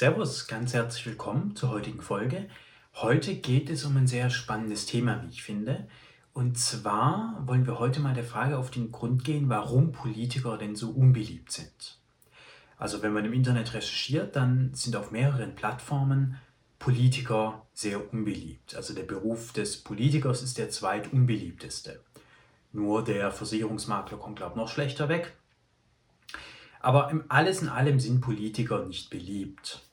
Servus, ganz herzlich willkommen zur heutigen Folge. Heute geht es um ein sehr spannendes Thema, wie ich finde. Und zwar wollen wir heute mal der Frage auf den Grund gehen, warum Politiker denn so unbeliebt sind. Also wenn man im Internet recherchiert, dann sind auf mehreren Plattformen Politiker sehr unbeliebt. Also der Beruf des Politikers ist der zweitunbeliebteste. Nur der Versicherungsmakler kommt, glaube ich, noch schlechter weg. Aber alles in allem sind Politiker nicht beliebt.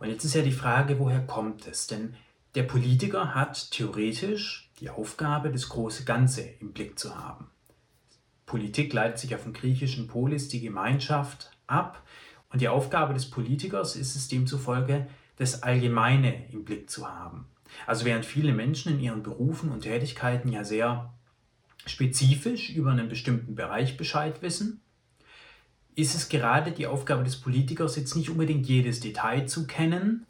Und jetzt ist ja die Frage, woher kommt es? Denn der Politiker hat theoretisch die Aufgabe, das große Ganze im Blick zu haben. Politik leitet sich auf dem griechischen Polis, die Gemeinschaft, ab. Und die Aufgabe des Politikers ist es demzufolge, das Allgemeine im Blick zu haben. Also während viele Menschen in ihren Berufen und Tätigkeiten ja sehr spezifisch über einen bestimmten Bereich Bescheid wissen, ist es gerade die Aufgabe des Politikers, jetzt nicht unbedingt jedes Detail zu kennen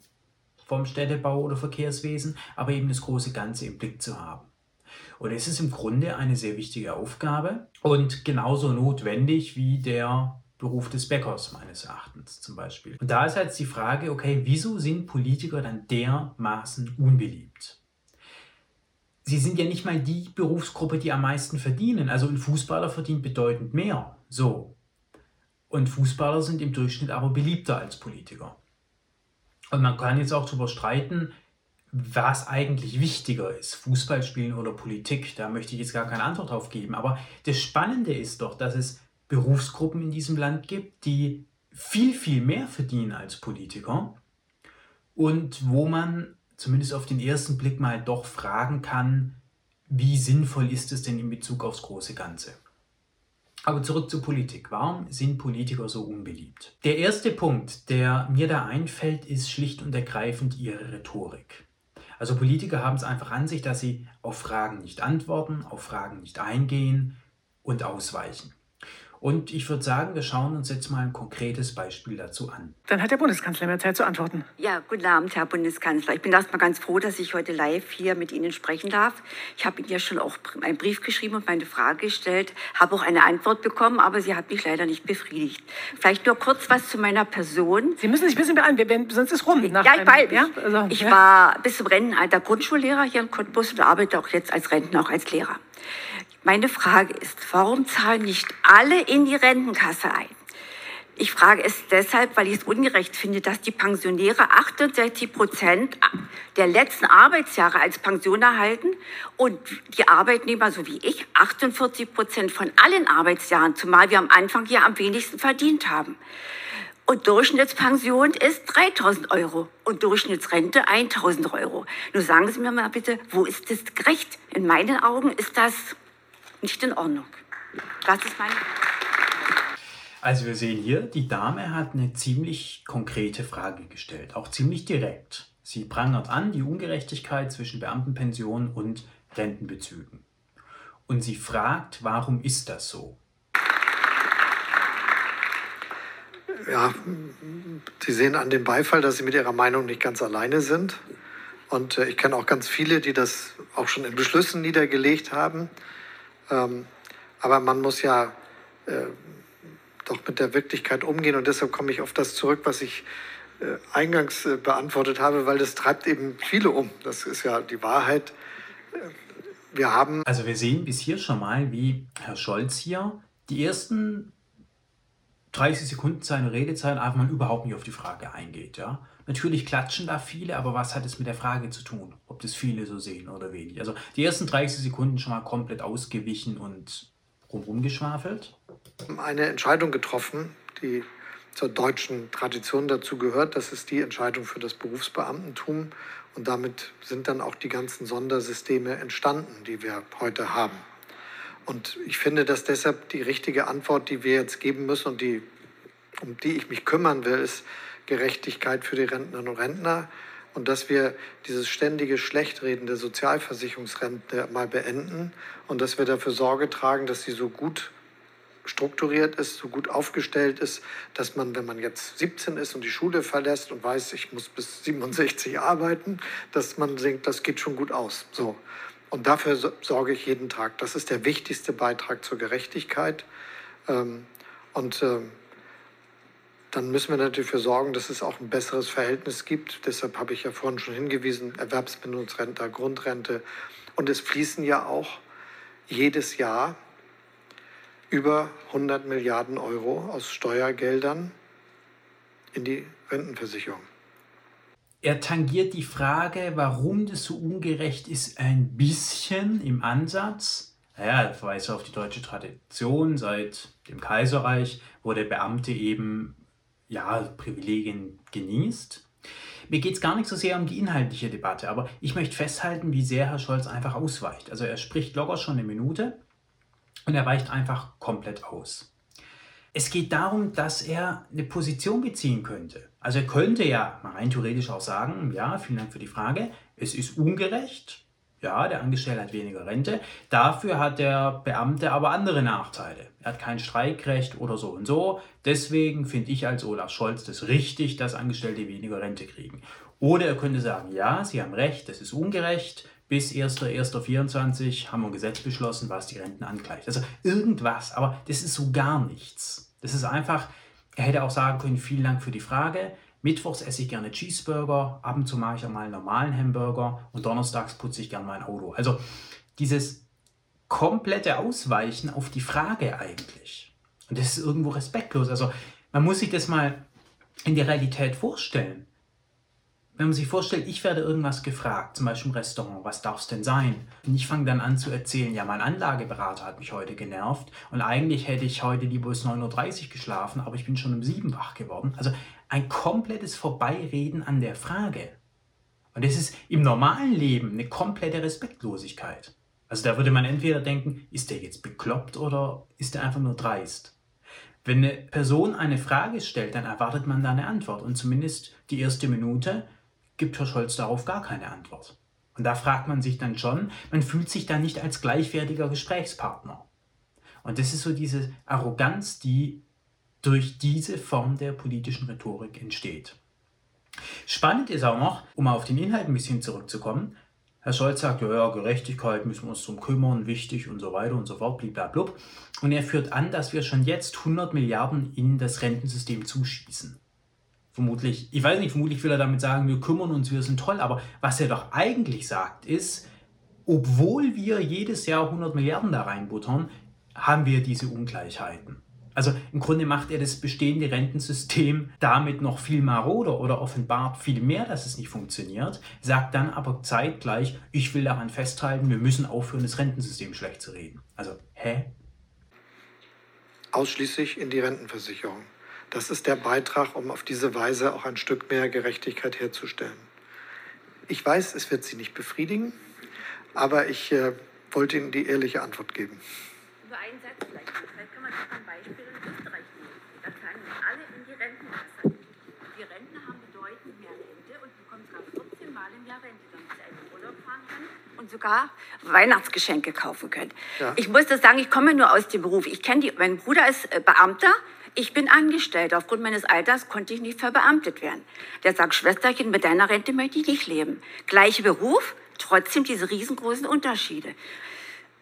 vom Städtebau oder Verkehrswesen, aber eben das große Ganze im Blick zu haben. Und es ist im Grunde eine sehr wichtige Aufgabe und genauso notwendig wie der Beruf des Bäckers meines Erachtens zum Beispiel. Und da ist jetzt die Frage, okay, wieso sind Politiker dann dermaßen unbeliebt? Sie sind ja nicht mal die Berufsgruppe, die am meisten verdienen. Also ein Fußballer verdient bedeutend mehr. So. Und Fußballer sind im Durchschnitt aber beliebter als Politiker. Und man kann jetzt auch darüber streiten, was eigentlich wichtiger ist, Fußball spielen oder Politik. Da möchte ich jetzt gar keine Antwort drauf geben. Aber das Spannende ist doch, dass es Berufsgruppen in diesem Land gibt, die viel, viel mehr verdienen als Politiker und wo man zumindest auf den ersten Blick mal doch fragen kann, wie sinnvoll ist es denn in Bezug aufs große Ganze. Aber zurück zur Politik. Warum sind Politiker so unbeliebt? Der erste Punkt, der mir da einfällt, ist schlicht und ergreifend ihre Rhetorik. Also Politiker haben es einfach an sich, dass sie auf Fragen nicht antworten, auf Fragen nicht eingehen und ausweichen. Und ich würde sagen, wir schauen uns jetzt mal ein konkretes Beispiel dazu an. Dann hat der Bundeskanzler mehr Zeit zu antworten. Ja, guten Abend, Herr Bundeskanzler. Ich bin erstmal ganz froh, dass ich heute live hier mit Ihnen sprechen darf. Ich habe Ihnen ja schon auch einen Brief geschrieben und meine Frage gestellt, habe auch eine Antwort bekommen, aber sie hat mich leider nicht befriedigt. Vielleicht nur kurz was zu meiner Person. Sie müssen sich ein bisschen beeilen, sonst ist rum. ja, ich weiß. Ja? Also, ich ja? war bis zum Rentenalter Grundschullehrer hier in Cottbus und arbeite auch jetzt als Rentner, auch als Lehrer. Meine Frage ist, warum zahlen nicht alle in die Rentenkasse ein? Ich frage es deshalb, weil ich es ungerecht finde, dass die Pensionäre 68 Prozent der letzten Arbeitsjahre als Pension erhalten und die Arbeitnehmer, so wie ich, 48 Prozent von allen Arbeitsjahren, zumal wir am Anfang ja am wenigsten verdient haben. Und Durchschnittspension ist 3000 Euro und Durchschnittsrente 1000 Euro. Nur sagen Sie mir mal bitte, wo ist das gerecht? In meinen Augen ist das nicht in Ordnung. Das ist meine. Also wir sehen hier, die Dame hat eine ziemlich konkrete Frage gestellt, auch ziemlich direkt. Sie prangert an die Ungerechtigkeit zwischen Beamtenpensionen und Rentenbezügen. Und sie fragt, warum ist das so? Ja, Sie sehen an dem Beifall, dass Sie mit Ihrer Meinung nicht ganz alleine sind. Und äh, ich kenne auch ganz viele, die das auch schon in Beschlüssen niedergelegt haben. Ähm, aber man muss ja äh, doch mit der Wirklichkeit umgehen und deshalb komme ich auf das zurück, was ich äh, eingangs äh, beantwortet habe, weil das treibt eben viele um. Das ist ja die Wahrheit. Äh, wir haben. Also wir sehen bis hier schon mal, wie Herr Scholz hier die ersten 30 Sekunden seiner Redezeit einfach mal überhaupt nicht auf die Frage eingeht. Ja? Natürlich klatschen da viele, aber was hat es mit der Frage zu tun, ob das viele so sehen oder wenig? Also die ersten 30 Sekunden schon mal komplett ausgewichen und rumgeschwafelt. Eine Entscheidung getroffen, die zur deutschen Tradition dazu gehört. Das ist die Entscheidung für das Berufsbeamtentum. Und damit sind dann auch die ganzen Sondersysteme entstanden, die wir heute haben. Und ich finde, dass deshalb die richtige Antwort, die wir jetzt geben müssen und die, um die ich mich kümmern will, ist, Gerechtigkeit für die Rentnerinnen und Rentner und dass wir dieses ständige Schlechtreden der Sozialversicherungsrente mal beenden und dass wir dafür Sorge tragen, dass sie so gut strukturiert ist, so gut aufgestellt ist, dass man, wenn man jetzt 17 ist und die Schule verlässt und weiß, ich muss bis 67 arbeiten, dass man denkt, das geht schon gut aus. So. Und dafür sorge ich jeden Tag. Das ist der wichtigste Beitrag zur Gerechtigkeit. Ähm, und ähm, dann müssen wir natürlich dafür sorgen, dass es auch ein besseres Verhältnis gibt. Deshalb habe ich ja vorhin schon hingewiesen, Erwerbsbindungsrente, Grundrente. Und es fließen ja auch jedes Jahr über 100 Milliarden Euro aus Steuergeldern in die Rentenversicherung. Er tangiert die Frage, warum das so ungerecht ist, ein bisschen im Ansatz. Naja, er verweist auf die deutsche Tradition seit dem Kaiserreich, wo der Beamte eben ja, Privilegien genießt. Mir geht es gar nicht so sehr um die inhaltliche Debatte, aber ich möchte festhalten, wie sehr Herr Scholz einfach ausweicht. Also er spricht locker schon eine Minute und er weicht einfach komplett aus. Es geht darum, dass er eine Position beziehen könnte. Also er könnte ja rein theoretisch auch sagen, ja, vielen Dank für die Frage, es ist ungerecht, ja, der Angestellte hat weniger Rente. Dafür hat der Beamte aber andere Nachteile. Er hat kein Streikrecht oder so und so. Deswegen finde ich als Olaf Scholz das richtig, dass Angestellte weniger Rente kriegen. Oder er könnte sagen, ja, Sie haben recht, das ist ungerecht. Bis 1.1.24 haben wir ein Gesetz beschlossen, was die Renten angleicht. Also irgendwas, aber das ist so gar nichts. Das ist einfach, er hätte auch sagen können, vielen Dank für die Frage. Mittwochs esse ich gerne Cheeseburger, ab und zu mache ich auch mal einen normalen Hamburger und donnerstags putze ich gerne mein Auto. Also dieses komplette Ausweichen auf die Frage eigentlich. Und das ist irgendwo respektlos. Also man muss sich das mal in der Realität vorstellen. Wenn man sich vorstellt, ich werde irgendwas gefragt, zum Beispiel im Restaurant, was darf es denn sein? Und ich fange dann an zu erzählen, ja, mein Anlageberater hat mich heute genervt und eigentlich hätte ich heute lieber bis 9.30 Uhr geschlafen, aber ich bin schon um 7 wach geworden. Also ein komplettes Vorbeireden an der Frage. Und das ist im normalen Leben eine komplette Respektlosigkeit. Also da würde man entweder denken, ist der jetzt bekloppt oder ist der einfach nur dreist? Wenn eine Person eine Frage stellt, dann erwartet man da eine Antwort. Und zumindest die erste Minute gibt Herr Scholz darauf gar keine Antwort. Und da fragt man sich dann schon, man fühlt sich dann nicht als gleichwertiger Gesprächspartner. Und das ist so diese Arroganz, die durch diese Form der politischen Rhetorik entsteht. Spannend ist auch noch, um auf den Inhalt ein bisschen zurückzukommen, Herr Scholz sagt, ja, Gerechtigkeit müssen wir uns drum kümmern, wichtig und so weiter und so fort, blablabla. Und er führt an, dass wir schon jetzt 100 Milliarden in das Rentensystem zuschießen. Vermutlich, ich weiß nicht, vermutlich will er damit sagen, wir kümmern uns, wir sind toll, aber was er doch eigentlich sagt, ist, obwohl wir jedes Jahr 100 Milliarden da reinbuttern, haben wir diese Ungleichheiten. Also im Grunde macht er das bestehende Rentensystem damit noch viel maroder oder offenbart viel mehr, dass es nicht funktioniert, sagt dann aber zeitgleich, ich will daran festhalten, wir müssen aufhören, das Rentensystem schlecht zu reden. Also, hä? Ausschließlich in die Rentenversicherung. Das ist der Beitrag, um auf diese Weise auch ein Stück mehr Gerechtigkeit herzustellen. Ich weiß, es wird Sie nicht befriedigen, aber ich äh, wollte Ihnen die ehrliche Antwort geben. Über einen Satz vielleicht. Vielleicht kann man das ein Beispiel und sogar Weihnachtsgeschenke kaufen können. Ja. Ich muss das sagen, ich komme nur aus dem Beruf. Ich kenne die, mein Bruder ist äh, Beamter. Ich bin angestellt. Aufgrund meines Alters konnte ich nicht verbeamtet werden. Der sagt, Schwesterchen, mit deiner Rente möchte ich nicht leben. Gleicher Beruf, trotzdem diese riesengroßen Unterschiede.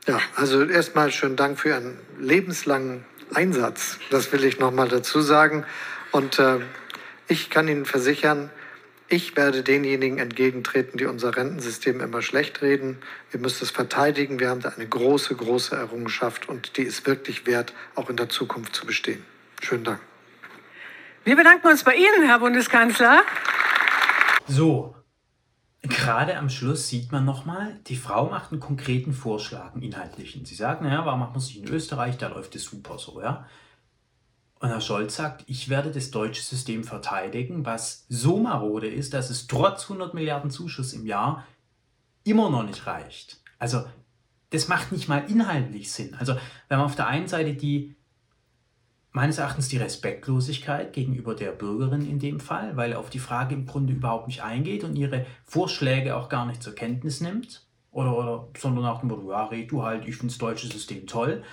Ja, also erstmal schönen Dank für Ihren lebenslangen Einsatz. Das will ich noch mal dazu sagen. Und äh, ich kann Ihnen versichern, ich werde denjenigen entgegentreten, die unser Rentensystem immer schlecht reden. Wir müssen es verteidigen. Wir haben da eine große, große Errungenschaft und die ist wirklich wert, auch in der Zukunft zu bestehen. Schönen Dank. Wir bedanken uns bei Ihnen, Herr Bundeskanzler. So, gerade am Schluss sieht man nochmal, die Frau macht einen konkreten Vorschlag, einen inhaltlichen. Sie sagt, naja, warum macht man es nicht in Österreich, da läuft es super so, ja. Und Herr Scholz sagt, ich werde das deutsche System verteidigen, was so marode ist, dass es trotz 100 Milliarden Zuschuss im Jahr immer noch nicht reicht. Also das macht nicht mal inhaltlich Sinn. Also wir haben auf der einen Seite die, meines Erachtens die Respektlosigkeit gegenüber der Bürgerin in dem Fall, weil er auf die Frage im Grunde überhaupt nicht eingeht und ihre Vorschläge auch gar nicht zur Kenntnis nimmt. Oder, oder sondern nach dem Motto, ja, red du halt, ich finde das deutsche System toll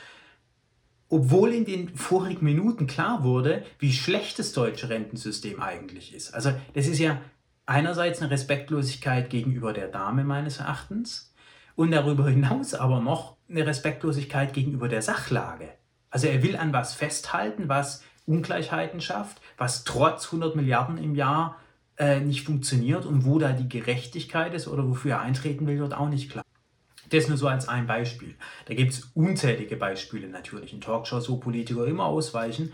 obwohl in den vorigen Minuten klar wurde, wie schlecht das deutsche Rentensystem eigentlich ist. Also das ist ja einerseits eine Respektlosigkeit gegenüber der Dame meines Erachtens und darüber hinaus aber noch eine Respektlosigkeit gegenüber der Sachlage. Also er will an was festhalten, was Ungleichheiten schafft, was trotz 100 Milliarden im Jahr äh, nicht funktioniert und wo da die Gerechtigkeit ist oder wofür er eintreten will, wird auch nicht klar. Das nur so als ein Beispiel. Da gibt es unzählige Beispiele natürlich in Talkshows, wo Politiker immer ausweichen.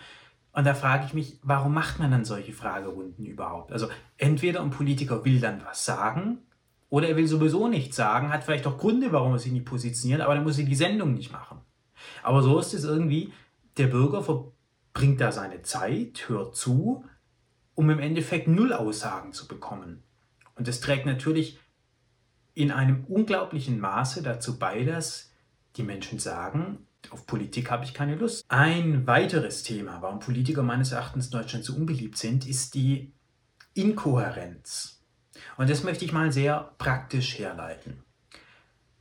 Und da frage ich mich, warum macht man dann solche Fragerunden überhaupt? Also entweder ein Politiker will dann was sagen oder er will sowieso nichts sagen, hat vielleicht auch Gründe, warum er sich nicht positioniert, aber dann muss er die Sendung nicht machen. Aber so ist es irgendwie, der Bürger verbringt da seine Zeit, hört zu, um im Endeffekt null Aussagen zu bekommen. Und das trägt natürlich in einem unglaublichen Maße dazu bei, dass die Menschen sagen, auf Politik habe ich keine Lust. Ein weiteres Thema, warum Politiker meines Erachtens in Deutschland so unbeliebt sind, ist die Inkohärenz. Und das möchte ich mal sehr praktisch herleiten.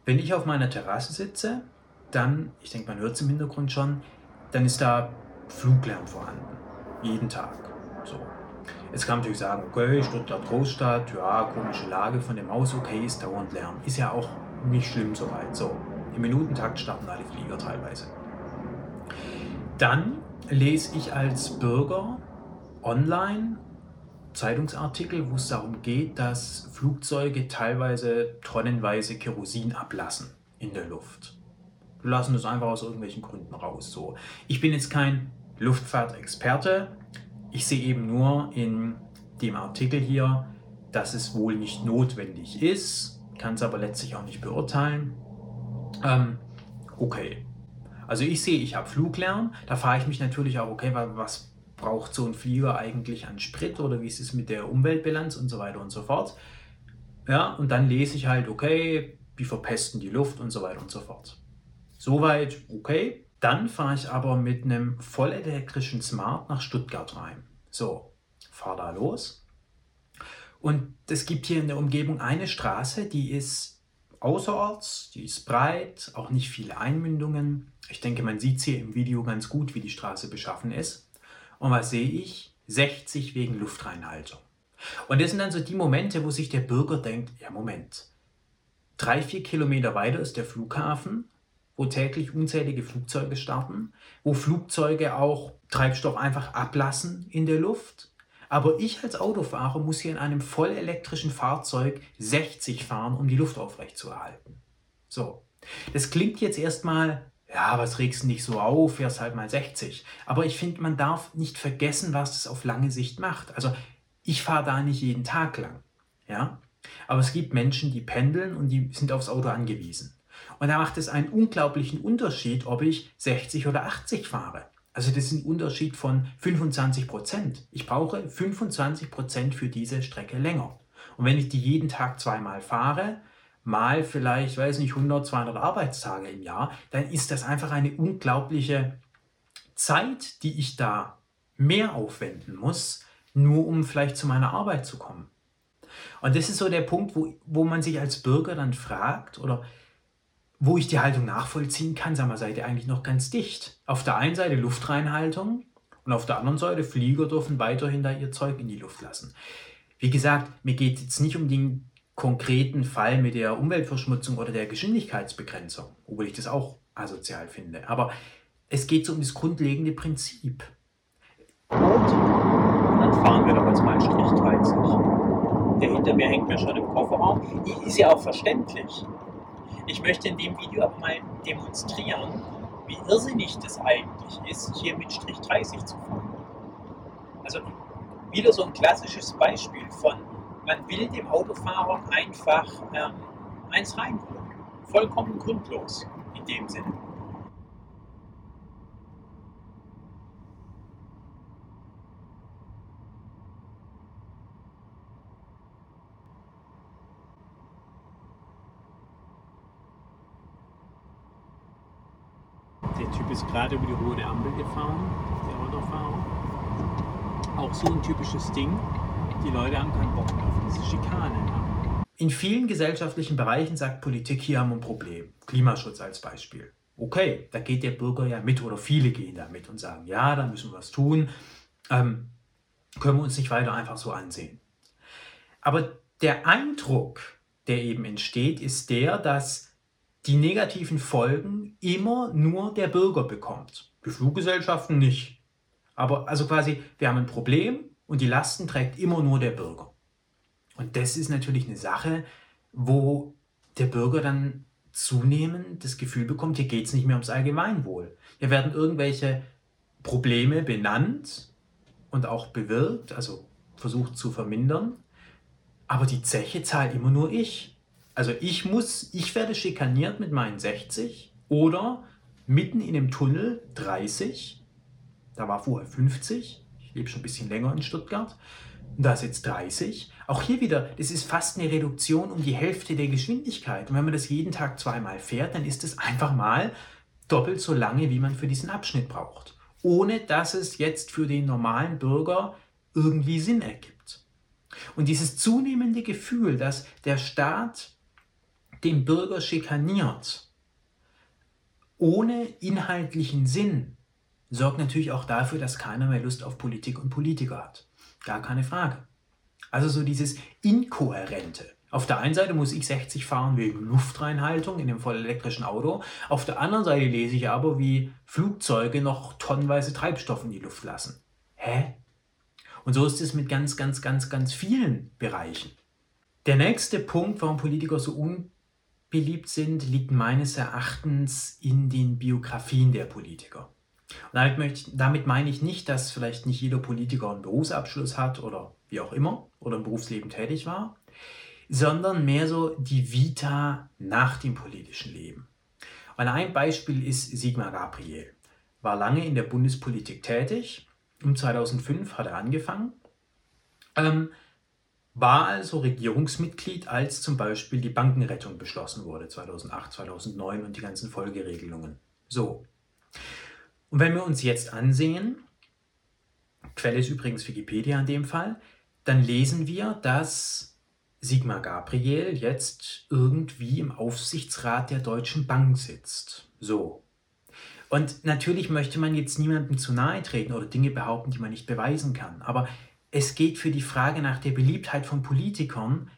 Wenn ich auf meiner Terrasse sitze, dann, ich denke, man hört es im Hintergrund schon, dann ist da Fluglärm vorhanden. Jeden Tag. So. Jetzt kann man natürlich sagen, okay, Stuttgart Großstadt, ja, komische Lage von dem Haus, okay, ist dauernd Lärm. Ist ja auch nicht schlimm soweit. So, im Minutentakt starten alle Flieger teilweise. Dann lese ich als Bürger online Zeitungsartikel, wo es darum geht, dass Flugzeuge teilweise tonnenweise Kerosin ablassen in der Luft. Lassen das einfach aus irgendwelchen Gründen raus. So. Ich bin jetzt kein Luftfahrtexperte, ich sehe eben nur in dem Artikel hier, dass es wohl nicht notwendig ist, kann es aber letztlich auch nicht beurteilen. Ähm, okay. Also ich sehe, ich habe Fluglärm, da frage ich mich natürlich auch, okay, was braucht so ein Flieger eigentlich an Sprit oder wie ist es mit der Umweltbilanz und so weiter und so fort. Ja, und dann lese ich halt, okay, wie verpesten die Luft und so weiter und so fort. Soweit okay. Dann fahre ich aber mit einem vollelektrischen Smart nach Stuttgart rein. So, fahre da los. Und es gibt hier in der Umgebung eine Straße, die ist außerorts, die ist breit, auch nicht viele Einmündungen. Ich denke, man sieht hier im Video ganz gut, wie die Straße beschaffen ist. Und was sehe ich? 60 wegen Luftreinhaltung. Und das sind dann so die Momente, wo sich der Bürger denkt, ja Moment, drei, vier Kilometer weiter ist der Flughafen wo täglich unzählige Flugzeuge starten, wo Flugzeuge auch Treibstoff einfach ablassen in der Luft. Aber ich als Autofahrer muss hier in einem vollelektrischen Fahrzeug 60 fahren, um die Luft aufrechtzuerhalten. So, das klingt jetzt erstmal, ja, was regst du nicht so auf, fährst halt mal 60. Aber ich finde, man darf nicht vergessen, was das auf lange Sicht macht. Also ich fahre da nicht jeden Tag lang. Ja? Aber es gibt Menschen, die pendeln und die sind aufs Auto angewiesen. Und da macht es einen unglaublichen Unterschied, ob ich 60 oder 80 fahre. Also das ist ein Unterschied von 25 Prozent. Ich brauche 25 Prozent für diese Strecke länger. Und wenn ich die jeden Tag zweimal fahre, mal vielleicht, weiß nicht, 100, 200 Arbeitstage im Jahr, dann ist das einfach eine unglaubliche Zeit, die ich da mehr aufwenden muss, nur um vielleicht zu meiner Arbeit zu kommen. Und das ist so der Punkt, wo, wo man sich als Bürger dann fragt, oder wo ich die Haltung nachvollziehen kann, sagen wir, seid ihr eigentlich noch ganz dicht. Auf der einen Seite Luftreinhaltung und auf der anderen Seite Flieger dürfen weiterhin da ihr Zeug in die Luft lassen. Wie gesagt, mir geht jetzt nicht um den konkreten Fall mit der Umweltverschmutzung oder der Geschwindigkeitsbegrenzung, obwohl ich das auch asozial finde. Aber es geht so um das grundlegende Prinzip. Und dann fahren wir doch jetzt mal Strich 30. Der hinter mir hängt mir schon im Kofferraum. Ist ja auch verständlich. Ich möchte in dem Video aber mal demonstrieren, wie irrsinnig das eigentlich ist, hier mit Strich 30 zu fahren. Also wieder so ein klassisches Beispiel von, man will dem Autofahrer einfach ähm, eins reinholen. Vollkommen grundlos in dem Sinne. Ist gerade über die rote Ampel gefahren, der Autofahrer. Auch so ein typisches Ding. Die Leute haben keinen Bock auf diese Schikane. In vielen gesellschaftlichen Bereichen sagt Politik, hier haben wir ein Problem. Klimaschutz als Beispiel. Okay, da geht der Bürger ja mit oder viele gehen da mit und sagen, ja, da müssen wir was tun. Ähm, können wir uns nicht weiter einfach so ansehen. Aber der Eindruck, der eben entsteht, ist der, dass die negativen Folgen immer nur der Bürger bekommt. Die Fluggesellschaften nicht. Aber also quasi, wir haben ein Problem und die Lasten trägt immer nur der Bürger. Und das ist natürlich eine Sache, wo der Bürger dann zunehmend das Gefühl bekommt, hier geht es nicht mehr ums Allgemeinwohl. Hier werden irgendwelche Probleme benannt und auch bewirkt, also versucht zu vermindern, aber die Zeche zahlt immer nur ich. Also ich muss, ich werde schikaniert mit meinen 60 oder mitten in dem Tunnel 30, da war vorher 50, ich lebe schon ein bisschen länger in Stuttgart, da ist jetzt 30. Auch hier wieder, das ist fast eine Reduktion um die Hälfte der Geschwindigkeit. Und wenn man das jeden Tag zweimal fährt, dann ist es einfach mal doppelt so lange, wie man für diesen Abschnitt braucht. Ohne dass es jetzt für den normalen Bürger irgendwie Sinn ergibt. Und dieses zunehmende Gefühl, dass der Staat den Bürger schikaniert, ohne inhaltlichen Sinn, sorgt natürlich auch dafür, dass keiner mehr Lust auf Politik und Politiker hat. Gar keine Frage. Also so dieses Inkohärente. Auf der einen Seite muss ich 60 fahren wegen Luftreinhaltung in dem vollelektrischen Auto. Auf der anderen Seite lese ich aber, wie Flugzeuge noch tonnenweise Treibstoff in die Luft lassen. Hä? Und so ist es mit ganz, ganz, ganz, ganz vielen Bereichen. Der nächste Punkt, warum Politiker so unbeliebt sind, liegt meines Erachtens in den Biografien der Politiker. Und damit, möchte, damit meine ich nicht, dass vielleicht nicht jeder Politiker einen Berufsabschluss hat oder wie auch immer oder im Berufsleben tätig war, sondern mehr so die Vita nach dem politischen Leben. Und ein Beispiel ist Sigmar Gabriel. War lange in der Bundespolitik tätig. Um 2005 hat er angefangen. Ähm, war also Regierungsmitglied, als zum Beispiel die Bankenrettung beschlossen wurde, 2008, 2009 und die ganzen Folgeregelungen. So. Und wenn wir uns jetzt ansehen, Quelle ist übrigens Wikipedia in dem Fall, dann lesen wir, dass Sigmar Gabriel jetzt irgendwie im Aufsichtsrat der Deutschen Bank sitzt. So. Und natürlich möchte man jetzt niemandem zu nahe treten oder Dinge behaupten, die man nicht beweisen kann. Aber es geht für die Frage nach der Beliebtheit von Politikern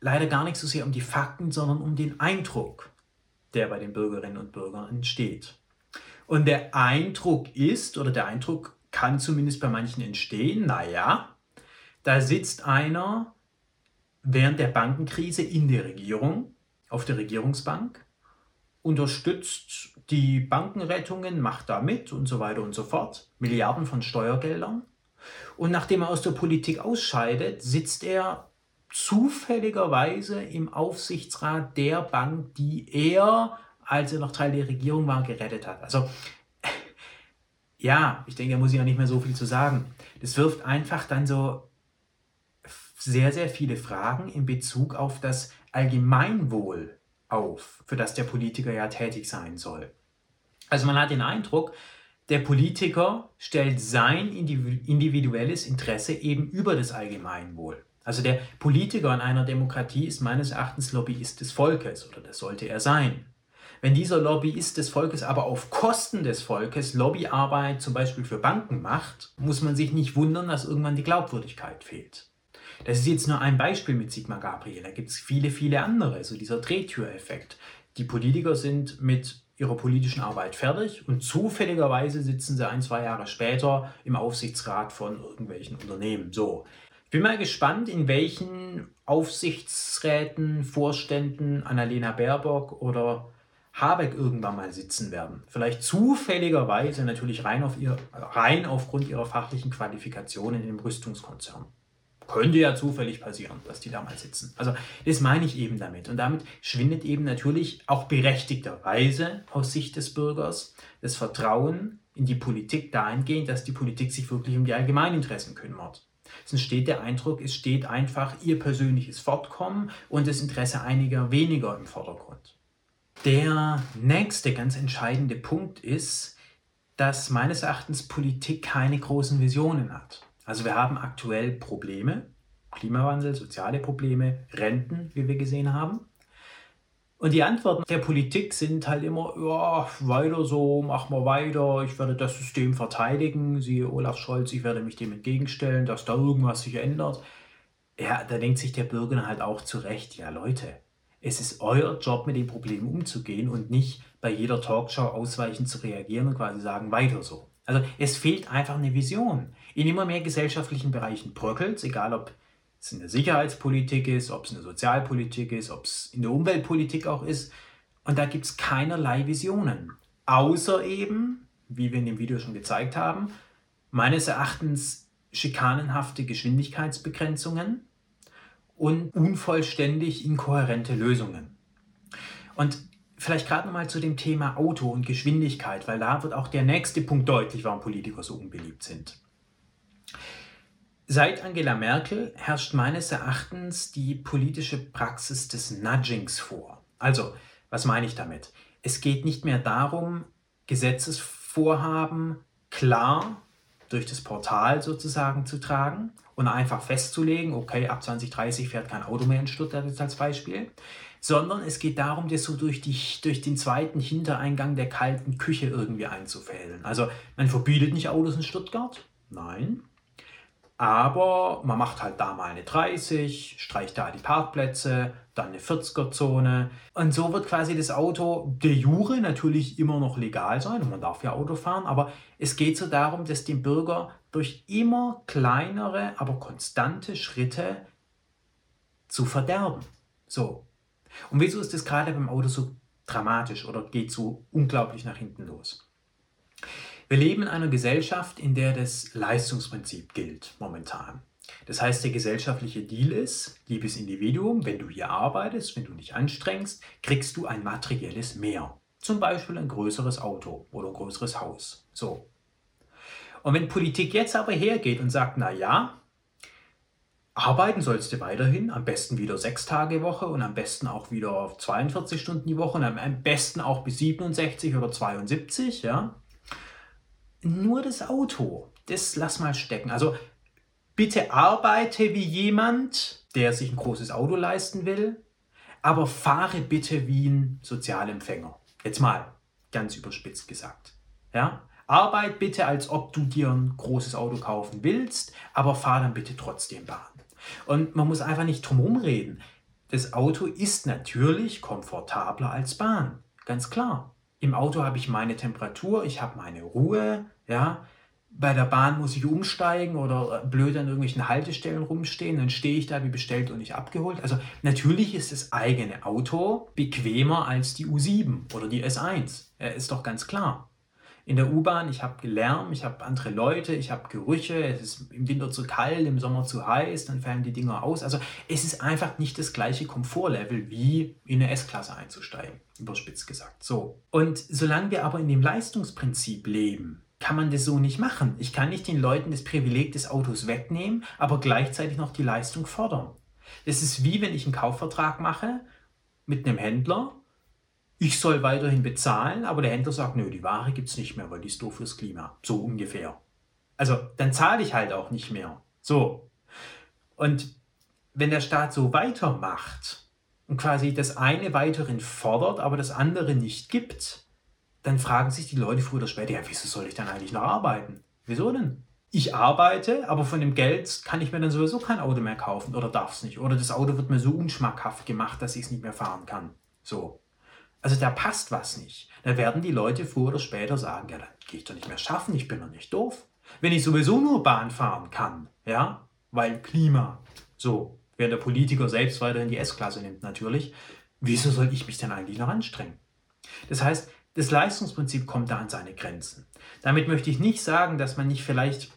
leider gar nicht so sehr um die Fakten, sondern um den Eindruck, der bei den Bürgerinnen und Bürgern entsteht. Und der Eindruck ist, oder der Eindruck kann zumindest bei manchen entstehen, naja, da sitzt einer während der Bankenkrise in der Regierung, auf der Regierungsbank, unterstützt die Bankenrettungen, macht da mit und so weiter und so fort, Milliarden von Steuergeldern. Und nachdem er aus der Politik ausscheidet, sitzt er zufälligerweise im Aufsichtsrat der Bank, die er, als er noch Teil der Regierung war, gerettet hat. Also ja, ich denke, da muss ich auch nicht mehr so viel zu sagen. Das wirft einfach dann so sehr, sehr viele Fragen in Bezug auf das Allgemeinwohl auf, für das der Politiker ja tätig sein soll. Also man hat den Eindruck, der Politiker stellt sein individuelles Interesse eben über das Allgemeinwohl. Also der Politiker in einer Demokratie ist meines Erachtens Lobbyist des Volkes oder das sollte er sein. Wenn dieser Lobbyist des Volkes aber auf Kosten des Volkes Lobbyarbeit zum Beispiel für Banken macht, muss man sich nicht wundern, dass irgendwann die Glaubwürdigkeit fehlt. Das ist jetzt nur ein Beispiel mit Sigmar Gabriel. Da gibt es viele, viele andere. So dieser Drehtüreffekt. Die Politiker sind mit ihrer politischen Arbeit fertig und zufälligerweise sitzen sie ein, zwei Jahre später im Aufsichtsrat von irgendwelchen Unternehmen. So. Ich bin mal gespannt, in welchen Aufsichtsräten, Vorständen Annalena Baerbock oder Habeck irgendwann mal sitzen werden. Vielleicht zufälligerweise natürlich rein, auf ihr, rein aufgrund ihrer fachlichen Qualifikationen im Rüstungskonzern. Könnte ja zufällig passieren, dass die da mal sitzen. Also das meine ich eben damit. Und damit schwindet eben natürlich auch berechtigterweise aus Sicht des Bürgers das Vertrauen in die Politik dahingehend, dass die Politik sich wirklich um die Allgemeininteressen kümmert. Es entsteht der Eindruck, es steht einfach ihr persönliches Fortkommen und das Interesse einiger weniger im Vordergrund. Der nächste ganz entscheidende Punkt ist, dass meines Erachtens Politik keine großen Visionen hat. Also wir haben aktuell Probleme, Klimawandel, soziale Probleme, Renten, wie wir gesehen haben. Und die Antworten der Politik sind halt immer, ja, weiter so, mach mal weiter, ich werde das System verteidigen, siehe Olaf Scholz, ich werde mich dem entgegenstellen, dass da irgendwas sich ändert. Ja, da denkt sich der Bürger halt auch zurecht, ja Leute, es ist euer Job, mit den Problemen umzugehen und nicht bei jeder Talkshow ausweichend zu reagieren und quasi sagen, weiter so. Also es fehlt einfach eine Vision. In immer mehr gesellschaftlichen Bereichen bröckelt es, egal ob es in der Sicherheitspolitik ist, ob es in der Sozialpolitik ist, ob es in der Umweltpolitik auch ist. Und da gibt es keinerlei Visionen. Außer eben, wie wir in dem Video schon gezeigt haben, meines Erachtens schikanenhafte Geschwindigkeitsbegrenzungen und unvollständig inkohärente Lösungen. Und vielleicht gerade nochmal zu dem Thema Auto und Geschwindigkeit, weil da wird auch der nächste Punkt deutlich, warum Politiker so unbeliebt sind. Seit Angela Merkel herrscht meines Erachtens die politische Praxis des Nudgings vor. Also, was meine ich damit? Es geht nicht mehr darum, Gesetzesvorhaben klar durch das Portal sozusagen zu tragen und einfach festzulegen, okay, ab 2030 fährt kein Auto mehr in Stuttgart jetzt als Beispiel, sondern es geht darum, das so durch, die, durch den zweiten Hintereingang der kalten Küche irgendwie einzufädeln. Also man verbietet nicht Autos in Stuttgart, nein, aber man macht halt da mal eine 30, streicht da die Parkplätze, dann eine 40er-Zone. Und so wird quasi das Auto de jure natürlich immer noch legal sein und man darf ja Auto fahren, aber es geht so darum, dass dem Bürger durch immer kleinere, aber konstante Schritte zu verderben. So. Und wieso ist das gerade beim Auto so dramatisch oder geht so unglaublich nach hinten los? Wir leben in einer Gesellschaft, in der das Leistungsprinzip gilt momentan. Das heißt, der gesellschaftliche Deal ist, liebes Individuum, wenn du hier arbeitest, wenn du dich anstrengst, kriegst du ein materielles Mehr. Zum Beispiel ein größeres Auto oder ein größeres Haus. So. Und wenn Politik jetzt aber hergeht und sagt, na ja, arbeiten sollst du weiterhin, am besten wieder sechs Tage Woche und am besten auch wieder 42 Stunden die Woche und am besten auch bis 67 oder 72, ja, nur das Auto, das lass mal stecken. Also bitte arbeite wie jemand, der sich ein großes Auto leisten will, aber fahre bitte wie ein Sozialempfänger. Jetzt mal ganz überspitzt gesagt. Ja? Arbeit bitte, als ob du dir ein großes Auto kaufen willst, aber fahr dann bitte trotzdem Bahn. Und man muss einfach nicht drum reden. Das Auto ist natürlich komfortabler als Bahn. Ganz klar. Im Auto habe ich meine Temperatur, ich habe meine Ruhe, ja. Bei der Bahn muss ich umsteigen oder blöd an irgendwelchen Haltestellen rumstehen, dann stehe ich da wie bestellt und nicht abgeholt. Also natürlich ist das eigene Auto bequemer als die U7 oder die S1. Ja, ist doch ganz klar in der U-Bahn, ich habe Lärm, ich habe andere Leute, ich habe Gerüche, es ist im Winter zu kalt, im Sommer zu heiß, dann fallen die Dinger aus. Also es ist einfach nicht das gleiche Komfortlevel wie in eine S-Klasse einzusteigen, überspitzt gesagt. So. Und solange wir aber in dem Leistungsprinzip leben, kann man das so nicht machen. Ich kann nicht den Leuten das Privileg des Autos wegnehmen, aber gleichzeitig noch die Leistung fordern. Das ist wie wenn ich einen Kaufvertrag mache mit einem Händler ich soll weiterhin bezahlen, aber der Händler sagt, nö, die Ware gibt es nicht mehr, weil die ist doof fürs Klima. So ungefähr. Also dann zahle ich halt auch nicht mehr. So. Und wenn der Staat so weitermacht und quasi das eine weiterhin fordert, aber das andere nicht gibt, dann fragen sich die Leute früher oder später, ja, wieso soll ich dann eigentlich noch arbeiten? Wieso denn? Ich arbeite, aber von dem Geld kann ich mir dann sowieso kein Auto mehr kaufen oder darf es nicht. Oder das Auto wird mir so unschmackhaft gemacht, dass ich es nicht mehr fahren kann. So. Also da passt was nicht. Da werden die Leute früher oder später sagen, ja, dann gehe ich doch nicht mehr schaffen, ich bin doch nicht doof. Wenn ich sowieso nur Bahn fahren kann, ja, weil Klima, so, während der Politiker selbst weiterhin die S-Klasse nimmt natürlich, wieso soll ich mich denn eigentlich noch anstrengen? Das heißt, das Leistungsprinzip kommt da an seine Grenzen. Damit möchte ich nicht sagen, dass man nicht vielleicht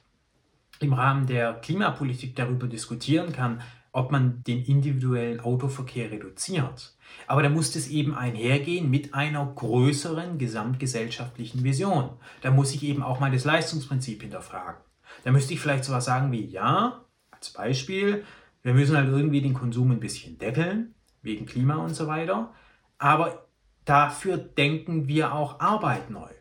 im Rahmen der Klimapolitik darüber diskutieren kann, ob man den individuellen Autoverkehr reduziert. Aber da muss es eben einhergehen mit einer größeren gesamtgesellschaftlichen Vision. Da muss ich eben auch mal das Leistungsprinzip hinterfragen. Da müsste ich vielleicht sowas sagen wie, ja, als Beispiel, wir müssen halt irgendwie den Konsum ein bisschen deckeln, wegen Klima und so weiter. Aber dafür denken wir auch Arbeit neu.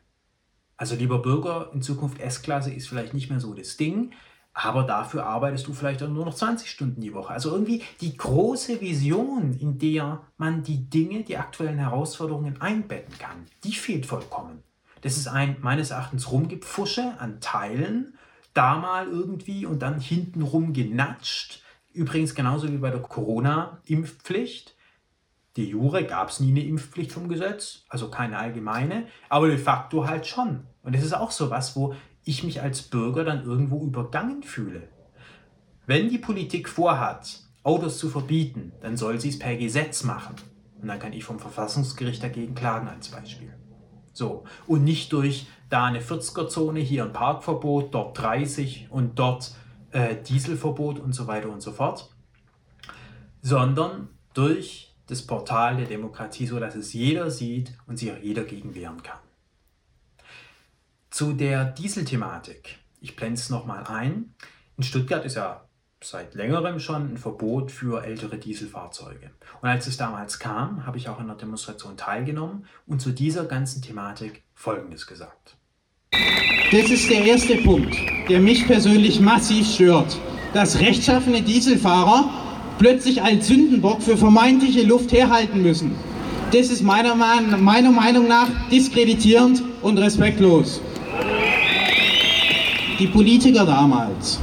Also lieber Bürger, in Zukunft S-Klasse ist vielleicht nicht mehr so das Ding aber dafür arbeitest du vielleicht auch nur noch 20 Stunden die Woche. Also irgendwie die große Vision, in der man die Dinge, die aktuellen Herausforderungen einbetten kann, die fehlt vollkommen. Das ist ein meines Erachtens Rumgepfusche an Teilen, da mal irgendwie und dann hintenrum genatscht. Übrigens genauso wie bei der Corona-Impfpflicht. Die Jure gab es nie eine Impfpflicht vom Gesetz, also keine allgemeine, aber de facto halt schon. Und das ist auch so was, wo ich mich als Bürger dann irgendwo übergangen fühle. Wenn die Politik vorhat, Autos zu verbieten, dann soll sie es per Gesetz machen. Und dann kann ich vom Verfassungsgericht dagegen klagen als Beispiel. So. Und nicht durch da eine 40er-Zone, hier ein Parkverbot, dort 30 und dort äh, Dieselverbot und so weiter und so fort. Sondern durch das Portal der Demokratie, so dass es jeder sieht und sich auch jeder gegen wehren kann. Zu der Dieselthematik. Ich blende es nochmal ein. In Stuttgart ist ja seit längerem schon ein Verbot für ältere Dieselfahrzeuge. Und als es damals kam, habe ich auch an der Demonstration teilgenommen und zu dieser ganzen Thematik Folgendes gesagt. Das ist der erste Punkt, der mich persönlich massiv stört. Dass rechtschaffene Dieselfahrer plötzlich als Sündenbock für vermeintliche Luft herhalten müssen. Das ist meiner, meiner Meinung nach diskreditierend und respektlos. Die Politiker damals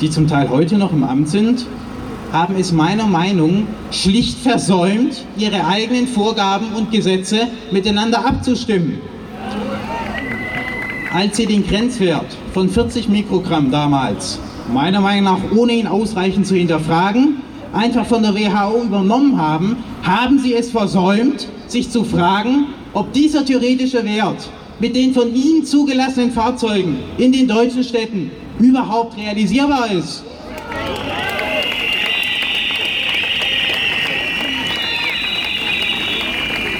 die zum Teil heute noch im Amt sind, haben es meiner Meinung schlicht versäumt, ihre eigenen Vorgaben und Gesetze miteinander abzustimmen. Als sie den Grenzwert von 40 Mikrogramm damals, meiner Meinung nach ohne ihn ausreichend zu hinterfragen, einfach von der WHO übernommen haben, haben sie es versäumt, sich zu fragen, ob dieser theoretische Wert mit den von ihnen zugelassenen Fahrzeugen in den deutschen Städten überhaupt realisierbar ist.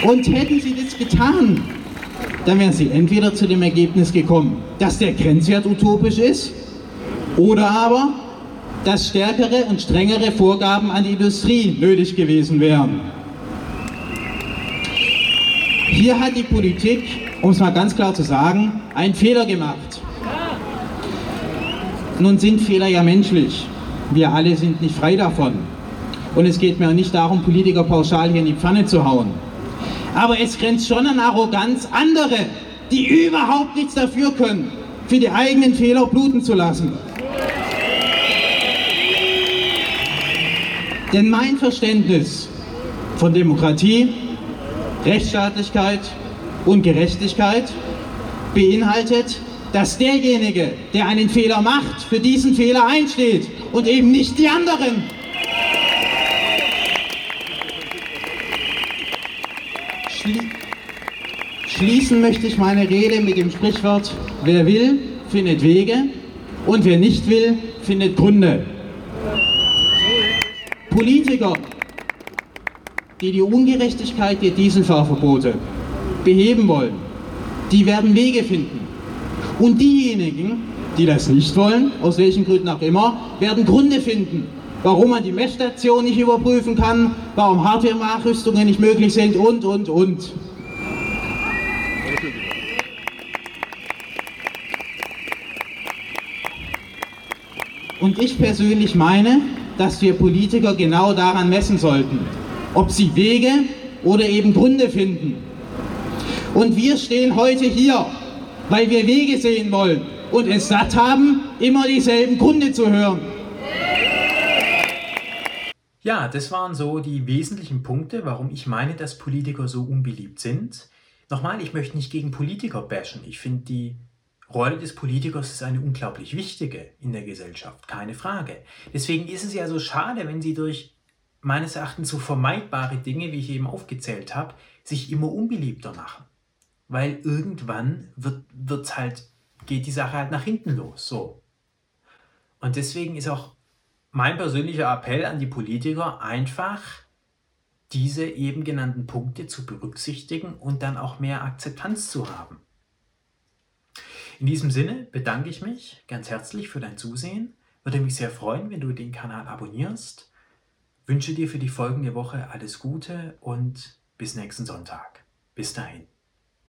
Und hätten sie das getan, dann wären sie entweder zu dem Ergebnis gekommen, dass der Grenzwert utopisch ist, oder aber, dass stärkere und strengere Vorgaben an die Industrie nötig gewesen wären. Hier hat die Politik, um es mal ganz klar zu sagen, einen Fehler gemacht. Nun sind Fehler ja menschlich. Wir alle sind nicht frei davon. Und es geht mir nicht darum, Politiker pauschal hier in die Pfanne zu hauen. Aber es grenzt schon an Arroganz, andere, die überhaupt nichts dafür können, für die eigenen Fehler bluten zu lassen. Denn mein Verständnis von Demokratie, Rechtsstaatlichkeit und Gerechtigkeit beinhaltet, dass derjenige, der einen Fehler macht, für diesen Fehler einsteht und eben nicht die anderen. Schlie Schließen möchte ich meine Rede mit dem Sprichwort, wer will, findet Wege und wer nicht will, findet Gründe. Politiker, die die Ungerechtigkeit der Dieselfahrverbote beheben wollen, die werden Wege finden, und diejenigen, die das nicht wollen, aus welchen Gründen auch immer, werden Gründe finden, warum man die Messstation nicht überprüfen kann, warum Hardware-Nachrüstungen nicht möglich sind und, und, und. Und ich persönlich meine, dass wir Politiker genau daran messen sollten, ob sie Wege oder eben Gründe finden. Und wir stehen heute hier weil wir Wege sehen wollen und es satt haben, immer dieselben Gründe zu hören. Ja, das waren so die wesentlichen Punkte, warum ich meine, dass Politiker so unbeliebt sind. Nochmal, ich möchte nicht gegen Politiker bashen. Ich finde, die Rolle des Politikers ist eine unglaublich wichtige in der Gesellschaft, keine Frage. Deswegen ist es ja so schade, wenn sie durch meines Erachtens so vermeidbare Dinge, wie ich eben aufgezählt habe, sich immer unbeliebter machen weil irgendwann wird, wird's halt, geht die Sache halt nach hinten los. So. Und deswegen ist auch mein persönlicher Appell an die Politiker einfach, diese eben genannten Punkte zu berücksichtigen und dann auch mehr Akzeptanz zu haben. In diesem Sinne bedanke ich mich ganz herzlich für dein Zusehen. Würde mich sehr freuen, wenn du den Kanal abonnierst. Wünsche dir für die folgende Woche alles Gute und bis nächsten Sonntag. Bis dahin.